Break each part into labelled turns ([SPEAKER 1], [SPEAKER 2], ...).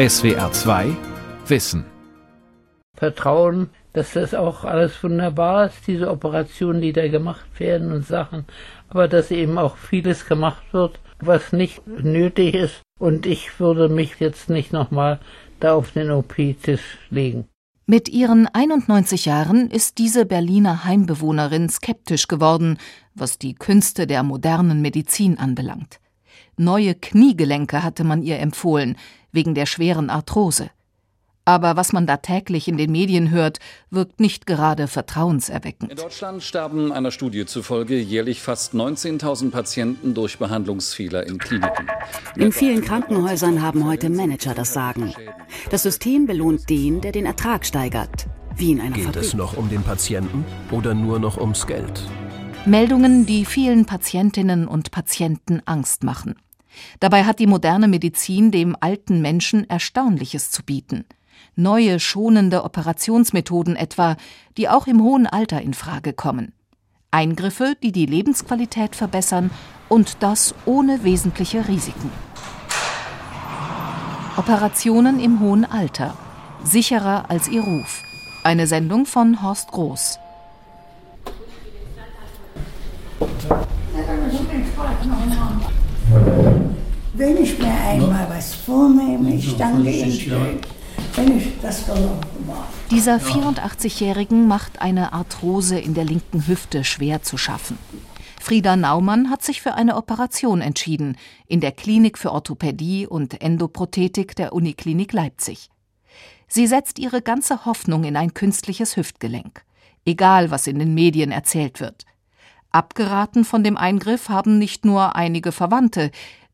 [SPEAKER 1] SWR 2 Wissen.
[SPEAKER 2] Vertrauen, dass das auch alles wunderbar ist, diese Operationen, die da gemacht werden und Sachen, aber dass eben auch vieles gemacht wird, was nicht nötig ist. Und ich würde mich jetzt nicht nochmal da auf den OP-Tisch legen.
[SPEAKER 3] Mit ihren 91 Jahren ist diese Berliner Heimbewohnerin skeptisch geworden, was die Künste der modernen Medizin anbelangt. Neue Kniegelenke hatte man ihr empfohlen, wegen der schweren Arthrose. Aber was man da täglich in den Medien hört, wirkt nicht gerade vertrauenserweckend.
[SPEAKER 4] In Deutschland sterben einer Studie zufolge jährlich fast 19.000 Patienten durch Behandlungsfehler in Kliniken.
[SPEAKER 5] In vielen Krankenhäusern haben heute Manager das Sagen. Das System belohnt den, der den Ertrag steigert. Wie in einer
[SPEAKER 6] Geht
[SPEAKER 5] Fabrik.
[SPEAKER 6] es noch um den Patienten oder nur noch ums Geld?
[SPEAKER 3] Meldungen, die vielen Patientinnen und Patienten Angst machen. Dabei hat die moderne Medizin dem alten Menschen Erstaunliches zu bieten. Neue schonende Operationsmethoden etwa, die auch im hohen Alter in Frage kommen. Eingriffe, die die Lebensqualität verbessern und das ohne wesentliche Risiken. Operationen im hohen Alter. Sicherer als ihr Ruf. Eine Sendung von Horst Groß.
[SPEAKER 7] Wenn ich mir einmal was vornehme, ich danke Ihnen wenn ich das gelungen war.
[SPEAKER 3] Dieser 84-Jährigen macht eine Arthrose in der linken Hüfte schwer zu schaffen. Frieda Naumann hat sich für eine Operation entschieden, in der Klinik für Orthopädie und Endoprothetik der Uniklinik Leipzig. Sie setzt ihre ganze Hoffnung in ein künstliches Hüftgelenk. Egal, was in den Medien erzählt wird. Abgeraten von dem Eingriff haben nicht nur einige Verwandte,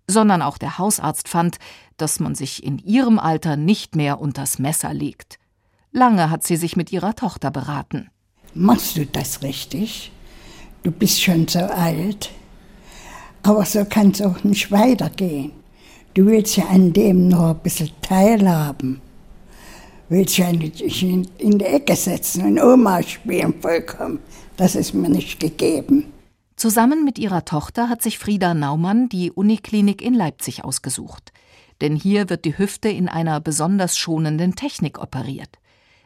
[SPEAKER 3] sondern auch der Hausarzt fand, dass man sich in ihrem Alter nicht mehr unters Messer legt. Lange hat sie sich mit ihrer Tochter beraten.
[SPEAKER 7] Machst du das richtig? Du bist schon so alt. Aber so kann es auch nicht weitergehen. Du willst ja an dem noch ein bisschen teilhaben. Willst ja nicht in, in die Ecke setzen und Oma spielen vollkommen. Das ist mir nicht gegeben.
[SPEAKER 3] Zusammen mit ihrer Tochter hat sich Frieda Naumann die Uniklinik in Leipzig ausgesucht. Denn hier wird die Hüfte in einer besonders schonenden Technik operiert.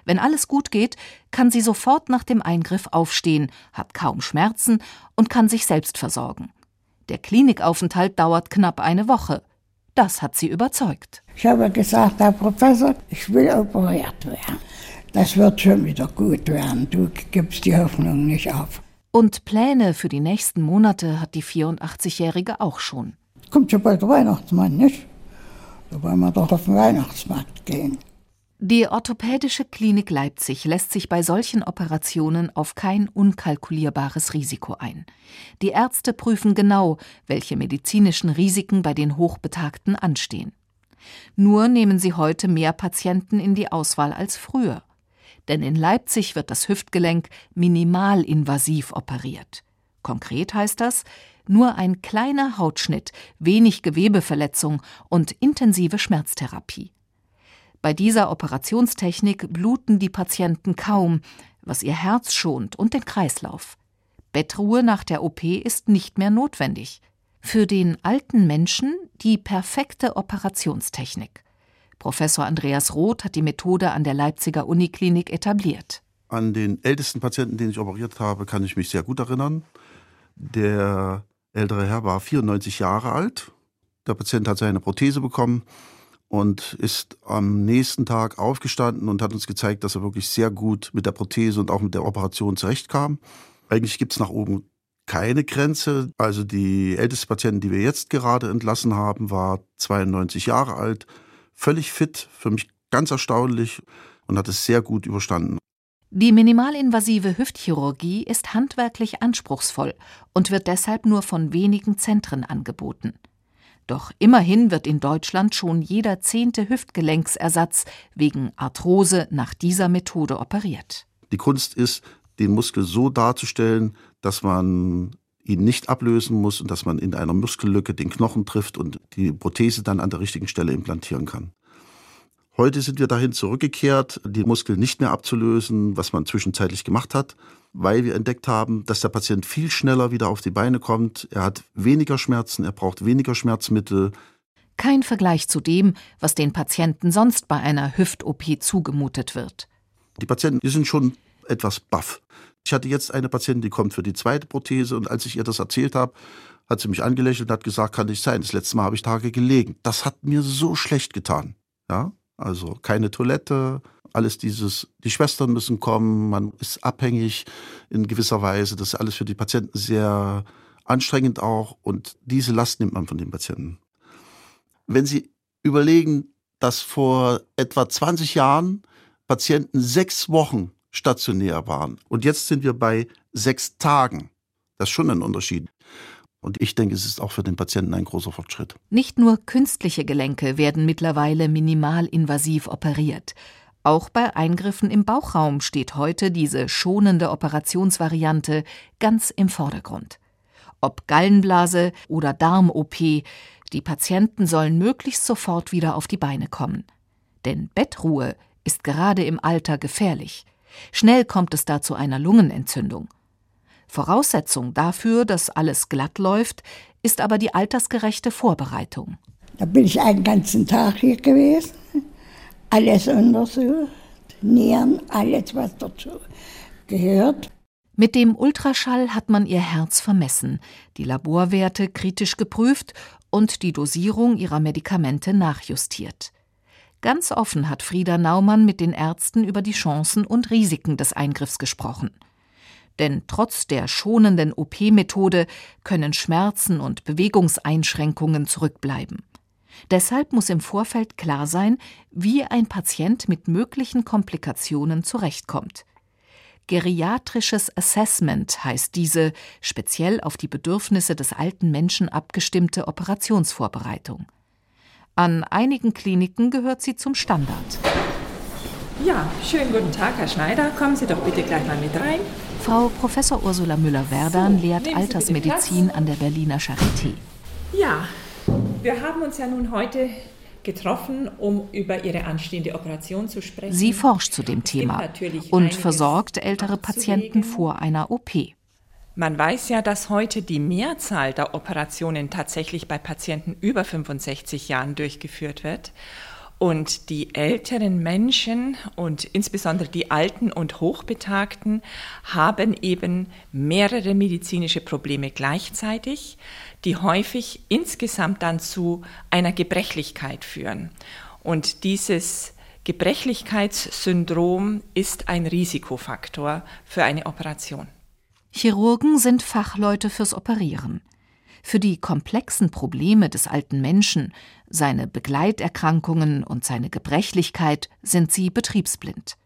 [SPEAKER 3] Wenn alles gut geht, kann sie sofort nach dem Eingriff aufstehen, hat kaum Schmerzen und kann sich selbst versorgen. Der Klinikaufenthalt dauert knapp eine Woche. Das hat sie überzeugt.
[SPEAKER 7] Ich habe gesagt, Herr Professor, ich will operiert werden. Das wird schon wieder gut werden. Du gibst die Hoffnung nicht auf.
[SPEAKER 3] Und Pläne für die nächsten Monate hat die 84-Jährige auch schon.
[SPEAKER 7] Kommt schon bald der Weihnachtsmann, nicht? Da wollen wir doch auf den Weihnachtsmarkt gehen.
[SPEAKER 3] Die Orthopädische Klinik Leipzig lässt sich bei solchen Operationen auf kein unkalkulierbares Risiko ein. Die Ärzte prüfen genau, welche medizinischen Risiken bei den Hochbetagten anstehen. Nur nehmen sie heute mehr Patienten in die Auswahl als früher. Denn in Leipzig wird das Hüftgelenk minimalinvasiv operiert. Konkret heißt das, nur ein kleiner Hautschnitt, wenig Gewebeverletzung und intensive Schmerztherapie. Bei dieser Operationstechnik bluten die Patienten kaum, was ihr Herz schont und den Kreislauf. Bettruhe nach der OP ist nicht mehr notwendig. Für den alten Menschen die perfekte Operationstechnik. Professor Andreas Roth hat die Methode an der Leipziger Uniklinik etabliert.
[SPEAKER 8] An den ältesten Patienten, den ich operiert habe, kann ich mich sehr gut erinnern. Der ältere Herr war 94 Jahre alt. Der Patient hat seine Prothese bekommen und ist am nächsten Tag aufgestanden und hat uns gezeigt, dass er wirklich sehr gut mit der Prothese und auch mit der Operation zurechtkam. Eigentlich gibt es nach oben keine Grenze. Also die älteste Patientin, die wir jetzt gerade entlassen haben, war 92 Jahre alt, völlig fit, für mich ganz erstaunlich und hat es sehr gut überstanden.
[SPEAKER 3] Die minimalinvasive Hüftchirurgie ist handwerklich anspruchsvoll und wird deshalb nur von wenigen Zentren angeboten. Doch immerhin wird in Deutschland schon jeder zehnte Hüftgelenksersatz wegen Arthrose nach dieser Methode operiert.
[SPEAKER 8] Die Kunst ist, den Muskel so darzustellen, dass man ihn nicht ablösen muss und dass man in einer Muskellücke den Knochen trifft und die Prothese dann an der richtigen Stelle implantieren kann. Heute sind wir dahin zurückgekehrt, die Muskeln nicht mehr abzulösen, was man zwischenzeitlich gemacht hat, weil wir entdeckt haben, dass der Patient viel schneller wieder auf die Beine kommt. Er hat weniger Schmerzen, er braucht weniger Schmerzmittel.
[SPEAKER 3] Kein Vergleich zu dem, was den Patienten sonst bei einer Hüft-OP zugemutet wird.
[SPEAKER 8] Die Patienten, die sind schon etwas baff. Ich hatte jetzt eine Patientin, die kommt für die zweite Prothese und als ich ihr das erzählt habe, hat sie mich angelächelt und hat gesagt, kann nicht sein. Das letzte Mal habe ich Tage gelegen. Das hat mir so schlecht getan. Ja, also keine Toilette, alles dieses, die Schwestern müssen kommen, man ist abhängig in gewisser Weise. Das ist alles für die Patienten sehr anstrengend auch und diese Last nimmt man von den Patienten. Wenn Sie überlegen, dass vor etwa 20 Jahren Patienten sechs Wochen stationär waren und jetzt sind wir bei sechs Tagen, das ist schon ein Unterschied. Und ich denke, es ist auch für den Patienten ein großer Fortschritt.
[SPEAKER 3] Nicht nur künstliche Gelenke werden mittlerweile minimalinvasiv operiert. Auch bei Eingriffen im Bauchraum steht heute diese schonende Operationsvariante ganz im Vordergrund. Ob Gallenblase oder Darm-OP, die Patienten sollen möglichst sofort wieder auf die Beine kommen. Denn Bettruhe ist gerade im Alter gefährlich. Schnell kommt es da zu einer Lungenentzündung. Voraussetzung dafür, dass alles glatt läuft, ist aber die altersgerechte Vorbereitung.
[SPEAKER 7] Da bin ich einen ganzen Tag hier gewesen, alles untersucht, Nieren, alles, was dazu gehört.
[SPEAKER 3] Mit dem Ultraschall hat man ihr Herz vermessen, die Laborwerte kritisch geprüft und die Dosierung ihrer Medikamente nachjustiert. Ganz offen hat Frieda Naumann mit den Ärzten über die Chancen und Risiken des Eingriffs gesprochen denn trotz der schonenden OP-Methode können Schmerzen und Bewegungseinschränkungen zurückbleiben. Deshalb muss im Vorfeld klar sein, wie ein Patient mit möglichen Komplikationen zurechtkommt. Geriatrisches Assessment heißt diese speziell auf die Bedürfnisse des alten Menschen abgestimmte Operationsvorbereitung. An einigen Kliniken gehört sie zum Standard.
[SPEAKER 9] Ja, schönen guten Tag, Herr Schneider. Kommen Sie doch bitte gleich mal mit rein.
[SPEAKER 3] Frau Professor Ursula Müller-Werdan so, lehrt Altersmedizin an der Berliner Charité.
[SPEAKER 9] Ja, wir haben uns ja nun heute getroffen, um über ihre anstehende Operation zu sprechen.
[SPEAKER 3] Sie forscht zu dem Thema und versorgt ältere Patienten vor einer OP.
[SPEAKER 9] Man weiß ja, dass heute die Mehrzahl der Operationen tatsächlich bei Patienten über 65 Jahren durchgeführt wird. Und die älteren Menschen und insbesondere die Alten und Hochbetagten haben eben mehrere medizinische Probleme gleichzeitig, die häufig insgesamt dann zu einer Gebrechlichkeit führen. Und dieses Gebrechlichkeitssyndrom ist ein Risikofaktor für eine Operation.
[SPEAKER 3] Chirurgen sind Fachleute fürs Operieren. Für die komplexen Probleme des alten Menschen, seine Begleiterkrankungen und seine Gebrechlichkeit sind sie betriebsblind.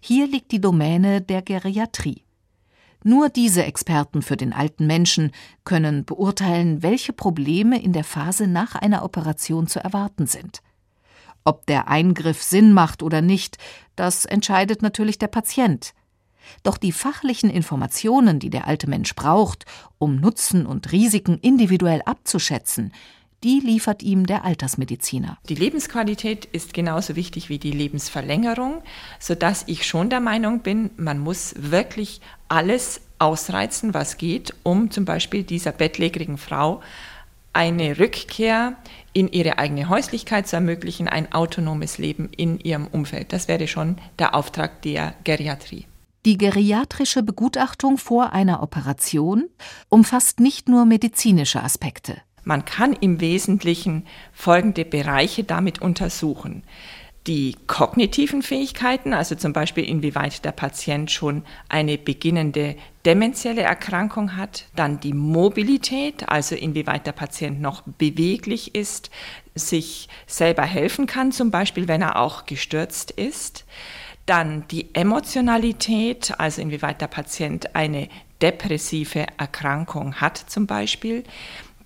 [SPEAKER 3] Hier liegt die Domäne der Geriatrie. Nur diese Experten für den alten Menschen können beurteilen, welche Probleme in der Phase nach einer Operation zu erwarten sind. Ob der Eingriff Sinn macht oder nicht, das entscheidet natürlich der Patient. Doch die fachlichen Informationen, die der alte Mensch braucht, um Nutzen und Risiken individuell abzuschätzen, die liefert ihm der Altersmediziner.
[SPEAKER 9] Die Lebensqualität ist genauso wichtig wie die Lebensverlängerung, sodass ich schon der Meinung bin, man muss wirklich alles ausreizen, was geht, um zum Beispiel dieser bettlägerigen Frau eine Rückkehr in ihre eigene Häuslichkeit zu ermöglichen, ein autonomes Leben in ihrem Umfeld. Das wäre schon der Auftrag der Geriatrie.
[SPEAKER 3] Die geriatrische Begutachtung vor einer Operation umfasst nicht nur medizinische Aspekte.
[SPEAKER 9] Man kann im Wesentlichen folgende Bereiche damit untersuchen. Die kognitiven Fähigkeiten, also zum Beispiel inwieweit der Patient schon eine beginnende dementielle Erkrankung hat, dann die Mobilität, also inwieweit der Patient noch beweglich ist, sich selber helfen kann, zum Beispiel wenn er auch gestürzt ist, dann die Emotionalität, also inwieweit der Patient eine depressive Erkrankung hat zum Beispiel.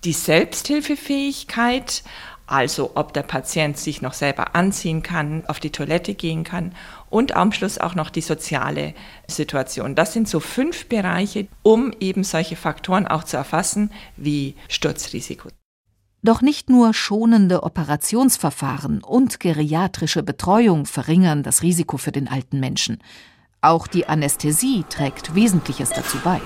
[SPEAKER 9] Die Selbsthilfefähigkeit, also ob der Patient sich noch selber anziehen kann, auf die Toilette gehen kann und am Schluss auch noch die soziale Situation. Das sind so fünf Bereiche, um eben solche Faktoren auch zu erfassen wie Sturzrisiko.
[SPEAKER 3] Doch nicht nur schonende Operationsverfahren und geriatrische Betreuung verringern das Risiko für den alten Menschen. Auch die Anästhesie trägt Wesentliches dazu bei.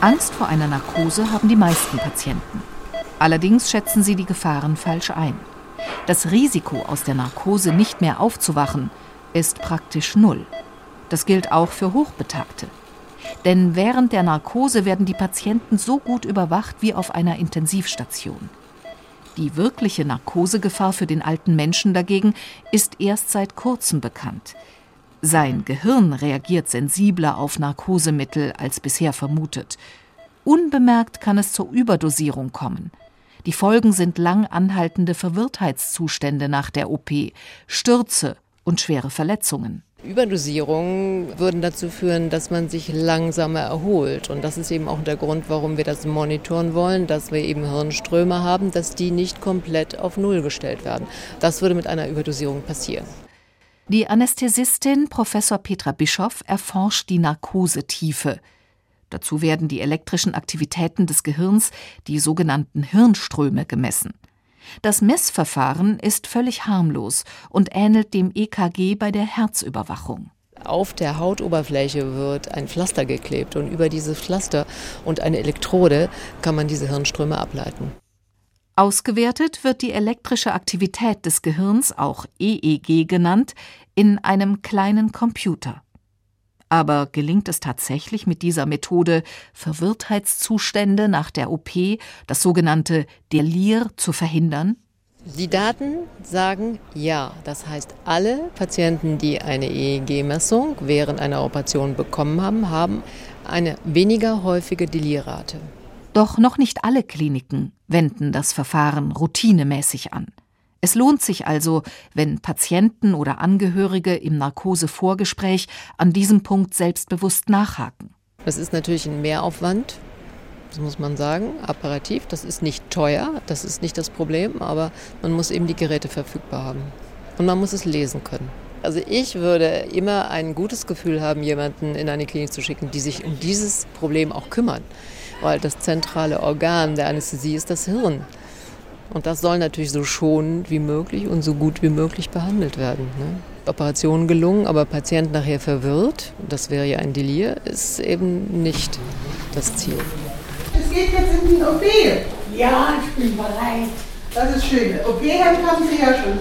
[SPEAKER 3] Angst vor einer Narkose haben die meisten Patienten. Allerdings schätzen sie die Gefahren falsch ein. Das Risiko, aus der Narkose nicht mehr aufzuwachen, ist praktisch null. Das gilt auch für Hochbetagte. Denn während der Narkose werden die Patienten so gut überwacht wie auf einer Intensivstation. Die wirkliche Narkosegefahr für den alten Menschen dagegen ist erst seit kurzem bekannt. Sein Gehirn reagiert sensibler auf Narkosemittel als bisher vermutet. Unbemerkt kann es zur Überdosierung kommen. Die Folgen sind lang anhaltende Verwirrtheitszustände nach der OP, Stürze und schwere Verletzungen.
[SPEAKER 10] Überdosierungen würden dazu führen, dass man sich langsamer erholt. Und das ist eben auch der Grund, warum wir das monitoren wollen, dass wir eben Hirnströme haben, dass die nicht komplett auf Null gestellt werden. Das würde mit einer Überdosierung passieren.
[SPEAKER 3] Die Anästhesistin Professor Petra Bischoff erforscht die Narkosetiefe. Dazu werden die elektrischen Aktivitäten des Gehirns, die sogenannten Hirnströme, gemessen. Das Messverfahren ist völlig harmlos und ähnelt dem EKG bei der Herzüberwachung.
[SPEAKER 10] Auf der Hautoberfläche wird ein Pflaster geklebt und über dieses Pflaster und eine Elektrode kann man diese Hirnströme ableiten.
[SPEAKER 3] Ausgewertet wird die elektrische Aktivität des Gehirns, auch EEG genannt, in einem kleinen Computer. Aber gelingt es tatsächlich mit dieser Methode, Verwirrtheitszustände nach der OP, das sogenannte Delir, zu verhindern?
[SPEAKER 10] Die Daten sagen ja. Das heißt, alle Patienten, die eine EEG-Messung während einer Operation bekommen haben, haben eine weniger häufige Delirrate.
[SPEAKER 3] Doch noch nicht alle Kliniken wenden das Verfahren routinemäßig an. Es lohnt sich also, wenn Patienten oder Angehörige im Narkosevorgespräch an diesem Punkt selbstbewusst nachhaken.
[SPEAKER 10] Das ist natürlich ein Mehraufwand, das muss man sagen, apparativ. Das ist nicht teuer, das ist nicht das Problem, aber man muss eben die Geräte verfügbar haben. Und man muss es lesen können. Also ich würde immer ein gutes Gefühl haben, jemanden in eine Klinik zu schicken, die sich um dieses Problem auch kümmern. Weil das zentrale Organ der Anästhesie ist das Hirn. Und das soll natürlich so schonend wie möglich und so gut wie möglich behandelt werden. Ne? Operation gelungen, aber Patient nachher verwirrt, das wäre ja ein Delir, ist eben nicht das Ziel.
[SPEAKER 11] Es geht jetzt in die OP.
[SPEAKER 7] Ja, ich bin bereit.
[SPEAKER 11] Das ist schön. OP-Hemd haben Sie ja schon.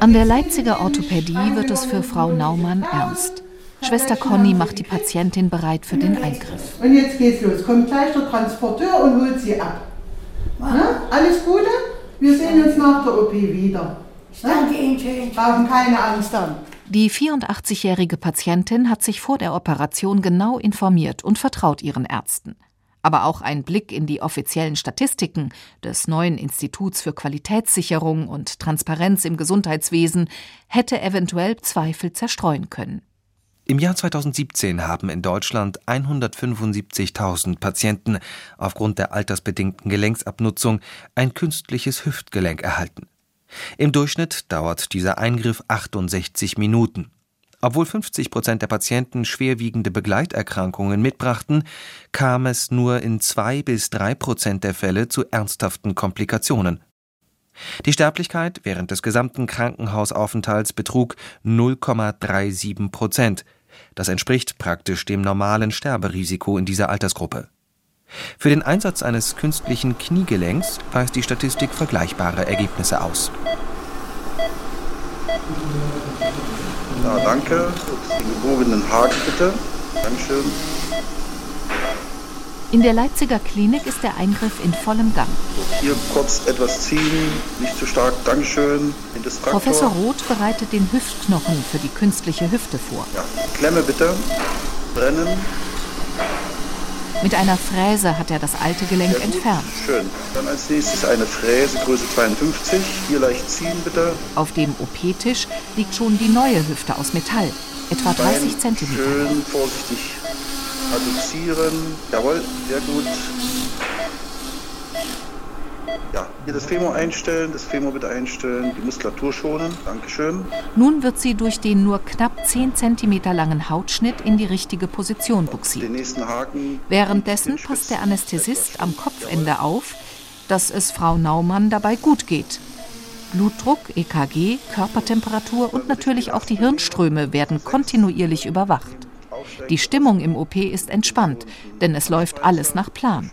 [SPEAKER 3] An der Leipziger Orthopädie wird es für Frau Naumann ernst. Schwester Conny macht die Patientin bereit für den Eingriff.
[SPEAKER 11] Und jetzt geht's los. Kommt gleich der Transporteur und holt sie ab. Ne? Alles Gute? Wir sehen uns nach der OP wieder.
[SPEAKER 7] Ich danke Ihnen schön.
[SPEAKER 11] Brauchen keine Angst haben.
[SPEAKER 3] Die 84-jährige Patientin hat sich vor der Operation genau informiert und vertraut ihren Ärzten. Aber auch ein Blick in die offiziellen Statistiken des neuen Instituts für Qualitätssicherung und Transparenz im Gesundheitswesen hätte eventuell Zweifel zerstreuen können.
[SPEAKER 12] Im Jahr 2017 haben in Deutschland 175.000 Patienten aufgrund der altersbedingten Gelenksabnutzung ein künstliches Hüftgelenk erhalten. Im Durchschnitt dauert dieser Eingriff 68 Minuten. Obwohl 50 Prozent der Patienten schwerwiegende Begleiterkrankungen mitbrachten, kam es nur in zwei bis drei Prozent der Fälle zu ernsthaften Komplikationen. Die Sterblichkeit während des gesamten Krankenhausaufenthalts betrug 0,37 Prozent. Das entspricht praktisch dem normalen Sterberisiko in dieser Altersgruppe. Für den Einsatz eines künstlichen Kniegelenks weist die Statistik vergleichbare Ergebnisse aus.
[SPEAKER 8] Ja, danke. Den gebogenen Haken bitte. Dankeschön.
[SPEAKER 3] In der Leipziger Klinik ist der Eingriff in vollem Gang.
[SPEAKER 8] Hier kurz etwas ziehen, nicht zu stark. Dankeschön.
[SPEAKER 3] Professor Roth bereitet den Hüftknochen für die künstliche Hüfte vor.
[SPEAKER 8] Ja, Klemme bitte. Brennen.
[SPEAKER 3] Mit einer Fräse hat er das alte Gelenk
[SPEAKER 8] gut.
[SPEAKER 3] entfernt.
[SPEAKER 8] Schön. Dann als nächstes eine Fräse, Größe 52. Hier leicht ziehen bitte.
[SPEAKER 3] Auf dem OP-Tisch liegt schon die neue Hüfte aus Metall, etwa 30
[SPEAKER 8] Bein
[SPEAKER 3] Zentimeter.
[SPEAKER 8] Schön vorsichtig adduzieren. Jawohl, sehr gut. Ja, hier das Femur einstellen, das Femur bitte einstellen, die Muskulatur schonen. Dankeschön.
[SPEAKER 3] Nun wird sie durch den nur knapp 10 Zentimeter langen Hautschnitt in die richtige Position buxiert.
[SPEAKER 8] Den nächsten Haken.
[SPEAKER 3] Währenddessen passt der Anästhesist am Kopfende auf, dass es Frau Naumann dabei gut geht. Blutdruck, EKG, Körpertemperatur und natürlich auch die Hirnströme werden kontinuierlich überwacht. Die Stimmung im OP ist entspannt, denn es läuft alles nach Plan.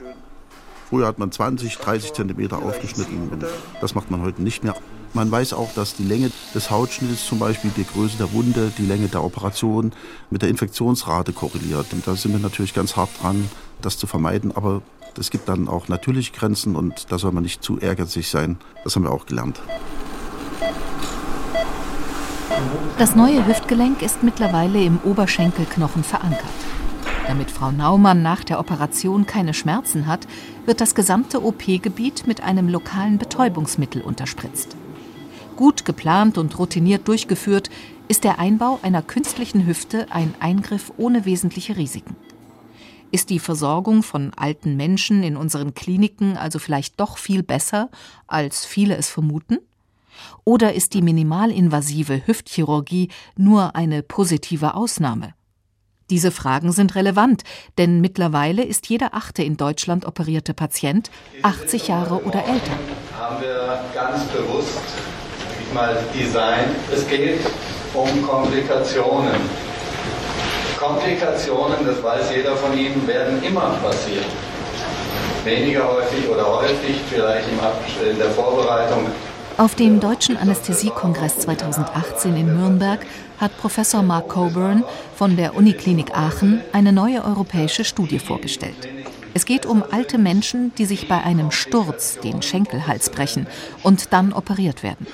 [SPEAKER 8] Früher hat man 20, 30 Zentimeter aufgeschnitten. Das macht man heute nicht mehr. Man weiß auch, dass die Länge des Hautschnittes zum Beispiel, die Größe der Wunde, die Länge der Operation mit der Infektionsrate korreliert. Und da sind wir natürlich ganz hart dran, das zu vermeiden. Aber es gibt dann auch natürliche Grenzen und da soll man nicht zu ehrgeizig sein. Das haben wir auch gelernt.
[SPEAKER 3] Das neue Hüftgelenk ist mittlerweile im Oberschenkelknochen verankert. Damit Frau Naumann nach der Operation keine Schmerzen hat, wird das gesamte OP-Gebiet mit einem lokalen Betäubungsmittel unterspritzt. Gut geplant und routiniert durchgeführt, ist der Einbau einer künstlichen Hüfte ein Eingriff ohne wesentliche Risiken. Ist die Versorgung von alten Menschen in unseren Kliniken also vielleicht doch viel besser, als viele es vermuten? Oder ist die minimalinvasive Hüftchirurgie nur eine positive Ausnahme? Diese Fragen sind relevant, denn mittlerweile ist jeder achte in Deutschland operierte Patient 80 Jahre oder älter.
[SPEAKER 13] Haben wir ganz bewusst mal Design. Es geht um Komplikationen. Komplikationen, das weiß jeder von Ihnen, werden immer passieren. Weniger häufig oder häufig, vielleicht im in der Vorbereitung.
[SPEAKER 3] Auf dem Deutschen Anästhesiekongress 2018 in Nürnberg hat Professor Mark Coburn von der Uniklinik Aachen eine neue europäische Studie vorgestellt. Es geht um alte Menschen, die sich bei einem Sturz den Schenkelhals brechen und dann operiert werden.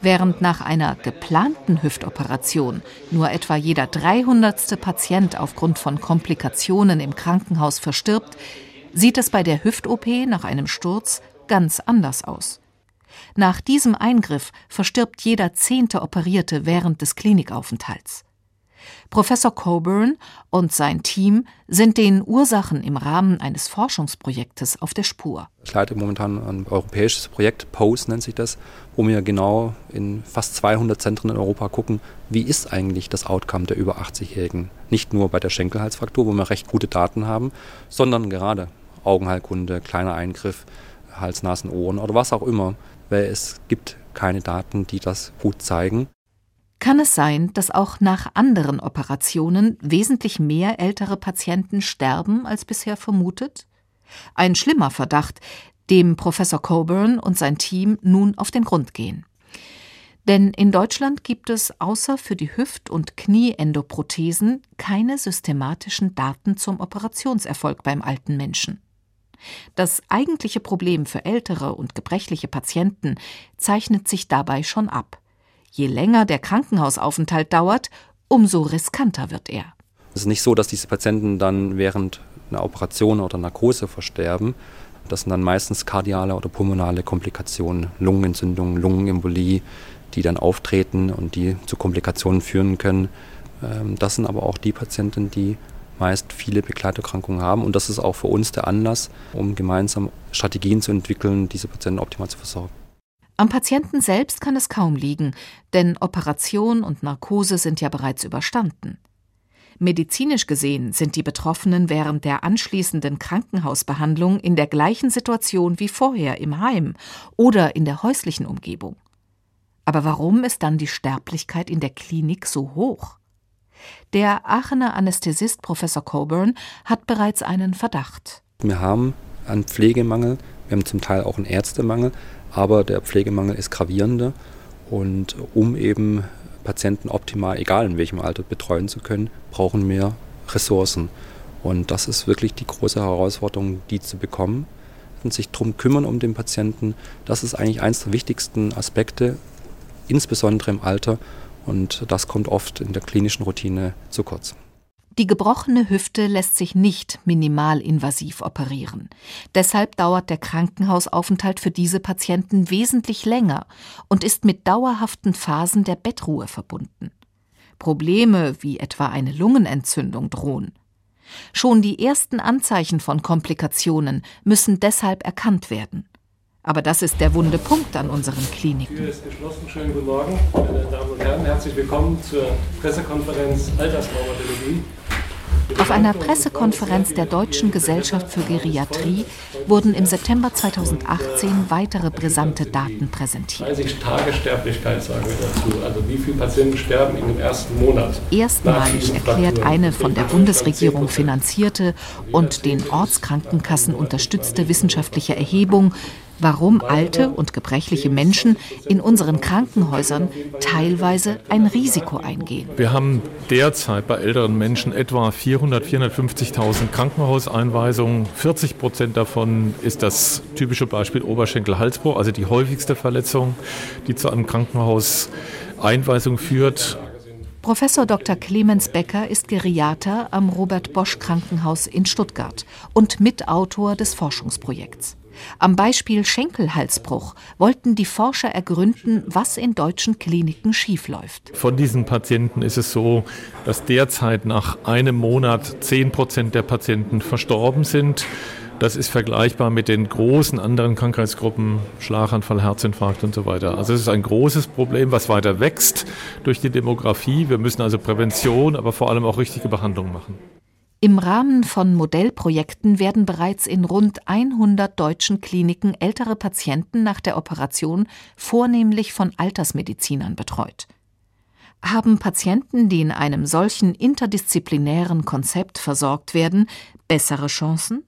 [SPEAKER 3] Während nach einer geplanten Hüftoperation nur etwa jeder 300. Patient aufgrund von Komplikationen im Krankenhaus verstirbt, sieht es bei der Hüft-OP nach einem Sturz ganz anders aus. Nach diesem Eingriff verstirbt jeder zehnte Operierte während des Klinikaufenthalts. Professor Coburn und sein Team sind den Ursachen im Rahmen eines Forschungsprojektes auf der Spur.
[SPEAKER 14] Ich leite momentan ein europäisches Projekt, POSE nennt sich das, wo wir genau in fast 200 Zentren in Europa gucken, wie ist eigentlich das Outcome der über 80-Jährigen. Nicht nur bei der Schenkelhalsfraktur, wo wir recht gute Daten haben, sondern gerade Augenheilkunde, kleiner Eingriff, Hals, Nasen, Ohren oder was auch immer, weil es gibt keine Daten, die das gut zeigen.
[SPEAKER 3] Kann es sein, dass auch nach anderen Operationen wesentlich mehr ältere Patienten sterben als bisher vermutet? Ein schlimmer Verdacht, dem Professor Coburn und sein Team nun auf den Grund gehen. Denn in Deutschland gibt es außer für die Hüft- und Knieendoprothesen keine systematischen Daten zum Operationserfolg beim alten Menschen. Das eigentliche Problem für ältere und gebrechliche Patienten zeichnet sich dabei schon ab. Je länger der Krankenhausaufenthalt dauert, umso riskanter wird er.
[SPEAKER 14] Es ist nicht so, dass diese Patienten dann während einer Operation oder Narkose versterben. Das sind dann meistens kardiale oder pulmonale Komplikationen, Lungenentzündungen, Lungenembolie, die dann auftreten und die zu Komplikationen führen können. Ähm, das sind aber auch die Patienten, die meist viele Begleiterkrankungen haben. Und das ist auch für uns der Anlass, um gemeinsam Strategien zu entwickeln, diese Patienten optimal zu versorgen.
[SPEAKER 3] Am Patienten selbst kann es kaum liegen, denn Operation und Narkose sind ja bereits überstanden. Medizinisch gesehen sind die Betroffenen während der anschließenden Krankenhausbehandlung in der gleichen Situation wie vorher im Heim oder in der häuslichen Umgebung. Aber warum ist dann die Sterblichkeit in der Klinik so hoch? Der Aachener Anästhesist Professor Coburn hat bereits einen Verdacht.
[SPEAKER 14] Wir haben einen Pflegemangel, wir haben zum Teil auch einen Ärztemangel, aber der Pflegemangel ist gravierender und um eben Patienten optimal, egal in welchem Alter, betreuen zu können, brauchen wir Ressourcen. Und das ist wirklich die große Herausforderung, die zu bekommen und sich darum kümmern um den Patienten. Das ist eigentlich eines der wichtigsten Aspekte, insbesondere im Alter. Und das kommt oft in der klinischen Routine zu kurz.
[SPEAKER 3] Die gebrochene Hüfte lässt sich nicht minimalinvasiv operieren. Deshalb dauert der Krankenhausaufenthalt für diese Patienten wesentlich länger und ist mit dauerhaften Phasen der Bettruhe verbunden. Probleme wie etwa eine Lungenentzündung drohen. Schon die ersten Anzeichen von Komplikationen müssen deshalb erkannt werden. Aber das ist der wunde Punkt an unseren Kliniken.
[SPEAKER 15] Die Tür ist geschlossen. Schönen guten Morgen, meine Damen und Herren. Herzlich willkommen zur Pressekonferenz Alterstraumatologie.
[SPEAKER 3] Auf einer Pressekonferenz der Deutschen Gesellschaft für Geriatrie wurden im September 2018 weitere brisante Daten präsentiert.
[SPEAKER 15] 30 Tage Sterblichkeit sagen wir dazu. Also wie viele Patienten sterben in dem ersten Monat?
[SPEAKER 3] Erstmalig erklärt eine von der Bundesregierung finanzierte und den Ortskrankenkassen unterstützte wissenschaftliche Erhebung, warum alte und gebrechliche Menschen in unseren Krankenhäusern teilweise ein Risiko eingehen.
[SPEAKER 16] Wir haben derzeit bei älteren Menschen etwa 400, 450.000 Krankenhauseinweisungen. 40 Prozent davon ist das typische Beispiel Oberschenkel-Halsbruch, also die häufigste Verletzung, die zu einem Krankenhauseinweisung führt.
[SPEAKER 3] Professor Dr. Clemens Becker ist Geriater am Robert Bosch Krankenhaus in Stuttgart und Mitautor des Forschungsprojekts. Am Beispiel Schenkelhalsbruch wollten die Forscher ergründen, was in deutschen Kliniken schiefläuft.
[SPEAKER 16] Von diesen Patienten ist es so, dass derzeit nach einem Monat 10 Prozent der Patienten verstorben sind. Das ist vergleichbar mit den großen anderen Krankheitsgruppen, Schlaganfall, Herzinfarkt und so weiter. Also es ist ein großes Problem, was weiter wächst durch die Demografie. Wir müssen also Prävention, aber vor allem auch richtige Behandlung machen.
[SPEAKER 3] Im Rahmen von Modellprojekten werden bereits in rund 100 deutschen Kliniken ältere Patienten nach der Operation vornehmlich von Altersmedizinern betreut. Haben Patienten, die in einem solchen interdisziplinären Konzept versorgt werden, bessere Chancen?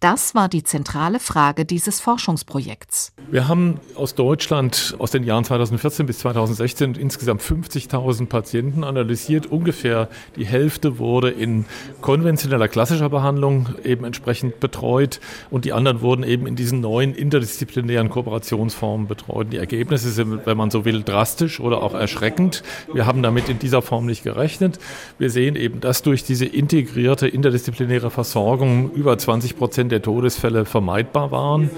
[SPEAKER 3] Das war die zentrale Frage dieses Forschungsprojekts.
[SPEAKER 16] Wir haben aus Deutschland aus den Jahren 2014 bis 2016 insgesamt 50.000 Patienten analysiert. Ungefähr die Hälfte wurde in konventioneller klassischer Behandlung eben entsprechend betreut und die anderen wurden eben in diesen neuen interdisziplinären Kooperationsformen betreut. Die Ergebnisse sind, wenn man so will, drastisch oder auch erschreckend. Wir haben damit in dieser Form nicht gerechnet. Wir sehen eben, dass durch diese integrierte interdisziplinäre Versorgung über 20 Prozent der Todesfälle vermeidbar waren.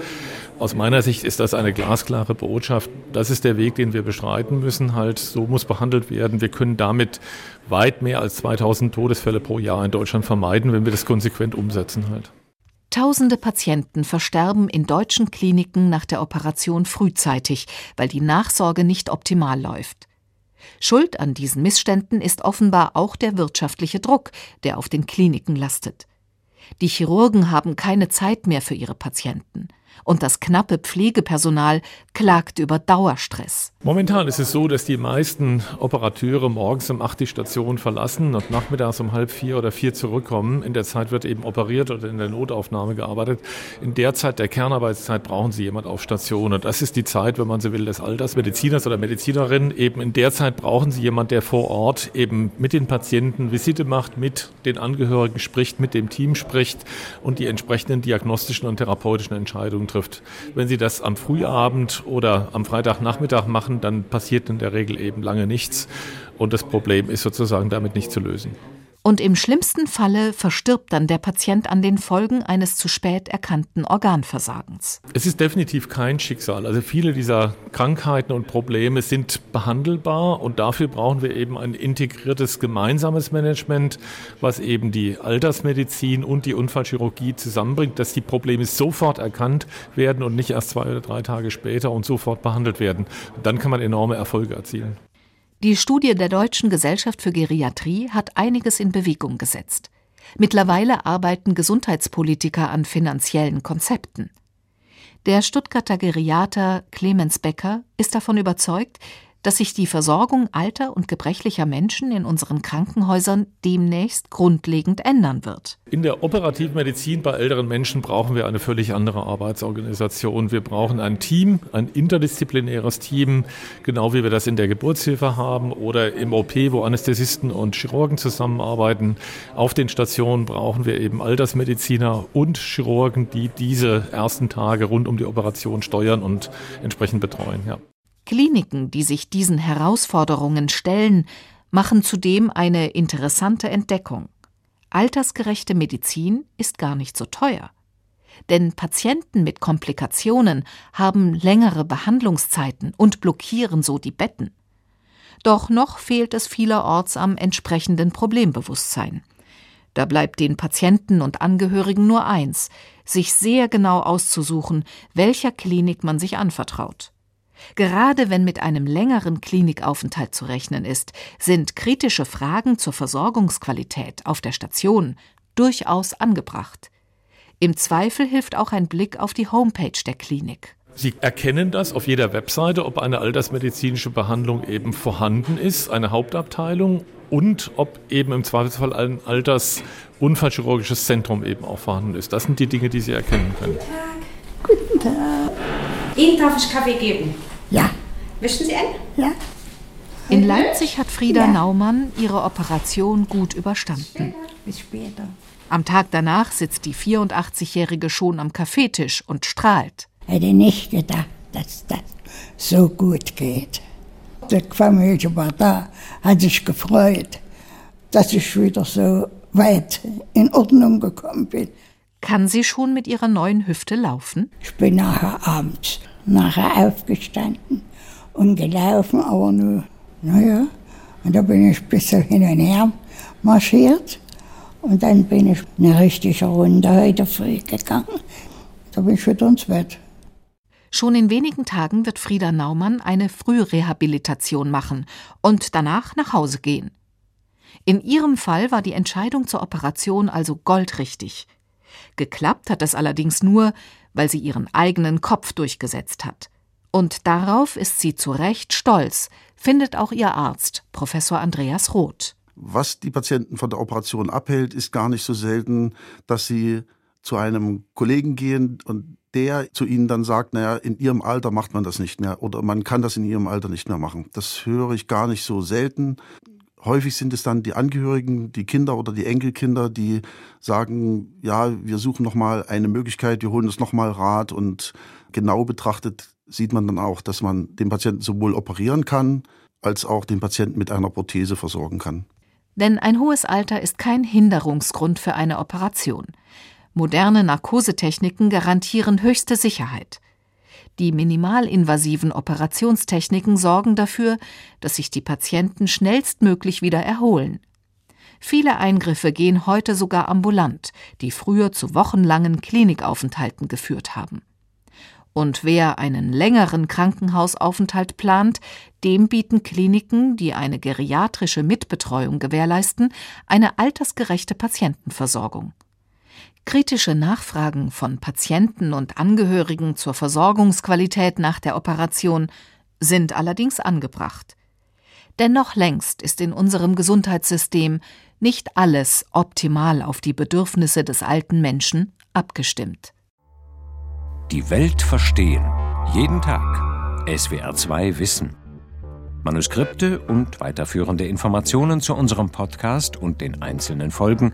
[SPEAKER 16] Aus meiner Sicht ist das eine glasklare Botschaft. Das ist der Weg, den wir beschreiten müssen. Halt, so muss behandelt werden. Wir können damit weit mehr als 2000 Todesfälle pro Jahr in Deutschland vermeiden, wenn wir das konsequent umsetzen halt.
[SPEAKER 3] Tausende Patienten versterben in deutschen Kliniken nach der Operation frühzeitig, weil die Nachsorge nicht optimal läuft. Schuld an diesen Missständen ist offenbar auch der wirtschaftliche Druck, der auf den Kliniken lastet. Die Chirurgen haben keine Zeit mehr für ihre Patienten und das knappe Pflegepersonal klagt über Dauerstress.
[SPEAKER 16] Momentan ist es so, dass die meisten Operateure morgens um acht die Station verlassen und nachmittags um halb vier oder vier zurückkommen. In der Zeit wird eben operiert oder in der Notaufnahme gearbeitet. In der Zeit der Kernarbeitszeit brauchen sie jemand auf Station. Und das ist die Zeit, wenn man so will, des Altersmediziners oder Medizinerin. Eben in der Zeit brauchen sie jemand, der vor Ort eben mit den Patienten Visite macht, mit den Angehörigen spricht, mit dem Team spricht und die entsprechenden diagnostischen und therapeutischen Entscheidungen trifft. Wenn Sie das am Frühabend oder am Freitagnachmittag machen, dann passiert in der Regel eben lange nichts und das Problem ist sozusagen damit nicht zu lösen.
[SPEAKER 3] Und im schlimmsten Falle verstirbt dann der Patient an den Folgen eines zu spät erkannten Organversagens.
[SPEAKER 16] Es ist definitiv kein Schicksal. Also viele dieser Krankheiten und Probleme sind behandelbar und dafür brauchen wir eben ein integriertes gemeinsames Management, was eben die Altersmedizin und die Unfallchirurgie zusammenbringt, dass die Probleme sofort erkannt werden und nicht erst zwei oder drei Tage später und sofort behandelt werden. Dann kann man enorme Erfolge erzielen.
[SPEAKER 3] Die Studie der Deutschen Gesellschaft für Geriatrie hat einiges in Bewegung gesetzt. Mittlerweile arbeiten Gesundheitspolitiker an finanziellen Konzepten. Der Stuttgarter Geriater Clemens Becker ist davon überzeugt, dass sich die Versorgung alter und gebrechlicher Menschen in unseren Krankenhäusern demnächst grundlegend ändern wird.
[SPEAKER 16] In der operativen Medizin bei älteren Menschen brauchen wir eine völlig andere Arbeitsorganisation. Wir brauchen ein Team, ein interdisziplinäres Team, genau wie wir das in der Geburtshilfe haben oder im OP, wo Anästhesisten und Chirurgen zusammenarbeiten. Auf den Stationen brauchen wir eben Altersmediziner und Chirurgen, die diese ersten Tage rund um die Operation steuern und entsprechend betreuen. Ja.
[SPEAKER 3] Kliniken, die sich diesen Herausforderungen stellen, machen zudem eine interessante Entdeckung. Altersgerechte Medizin ist gar nicht so teuer. Denn Patienten mit Komplikationen haben längere Behandlungszeiten und blockieren so die Betten. Doch noch fehlt es vielerorts am entsprechenden Problembewusstsein. Da bleibt den Patienten und Angehörigen nur eins, sich sehr genau auszusuchen, welcher Klinik man sich anvertraut. Gerade wenn mit einem längeren Klinikaufenthalt zu rechnen ist, sind kritische Fragen zur Versorgungsqualität auf der Station durchaus angebracht. Im Zweifel hilft auch ein Blick auf die Homepage der Klinik.
[SPEAKER 16] Sie erkennen das auf jeder Webseite, ob eine altersmedizinische Behandlung eben vorhanden ist, eine Hauptabteilung und ob eben im Zweifelsfall ein Altersunfallchirurgisches Zentrum eben auch vorhanden ist. Das sind die Dinge, die Sie erkennen können.
[SPEAKER 17] Guten Tag. Ihnen darf ich Kaffee geben?
[SPEAKER 7] Ja.
[SPEAKER 17] Wischen Sie ein?
[SPEAKER 7] Ja.
[SPEAKER 3] In Leipzig hat Frieda ja. Naumann ihre Operation gut überstanden.
[SPEAKER 7] Bis später.
[SPEAKER 3] Am Tag danach sitzt die 84-Jährige schon am Kaffeetisch und strahlt.
[SPEAKER 7] Hätte nicht gedacht, dass das so gut geht. Die Familie war da, hat sich gefreut, dass ich wieder so weit in Ordnung gekommen bin.
[SPEAKER 3] Kann sie schon mit ihrer neuen Hüfte laufen?
[SPEAKER 7] Ich bin nachher abends nachher aufgestanden und gelaufen, aber nur, naja, und da bin ich ein bisschen hin und her marschiert. Und dann bin ich eine richtige Runde heute früh gegangen. Da bin ich wieder ins Bett.
[SPEAKER 3] Schon in wenigen Tagen wird Frieda Naumann eine Frührehabilitation machen und danach nach Hause gehen. In ihrem Fall war die Entscheidung zur Operation also goldrichtig. Geklappt hat es allerdings nur, weil sie ihren eigenen Kopf durchgesetzt hat. Und darauf ist sie zu Recht stolz, findet auch ihr Arzt, Professor Andreas Roth.
[SPEAKER 8] Was die Patienten von der Operation abhält, ist gar nicht so selten, dass sie zu einem Kollegen gehen und der zu ihnen dann sagt, naja, in ihrem Alter macht man das nicht mehr oder man kann das in ihrem Alter nicht mehr machen. Das höre ich gar nicht so selten. Häufig sind es dann die Angehörigen, die Kinder oder die Enkelkinder, die sagen, ja, wir suchen nochmal eine Möglichkeit, wir holen uns nochmal Rat und genau betrachtet sieht man dann auch, dass man den Patienten sowohl operieren kann, als auch den Patienten mit einer Prothese versorgen kann.
[SPEAKER 3] Denn ein hohes Alter ist kein Hinderungsgrund für eine Operation. Moderne Narkosetechniken garantieren höchste Sicherheit. Die minimalinvasiven Operationstechniken sorgen dafür, dass sich die Patienten schnellstmöglich wieder erholen. Viele Eingriffe gehen heute sogar ambulant, die früher zu wochenlangen Klinikaufenthalten geführt haben. Und wer einen längeren Krankenhausaufenthalt plant, dem bieten Kliniken, die eine geriatrische Mitbetreuung gewährleisten, eine altersgerechte Patientenversorgung. Kritische Nachfragen von Patienten und Angehörigen zur Versorgungsqualität nach der Operation sind allerdings angebracht. Denn noch längst ist in unserem Gesundheitssystem nicht alles optimal auf die Bedürfnisse des alten Menschen abgestimmt.
[SPEAKER 18] Die Welt verstehen. Jeden Tag. SWR2 Wissen. Manuskripte und weiterführende Informationen zu unserem Podcast und den einzelnen Folgen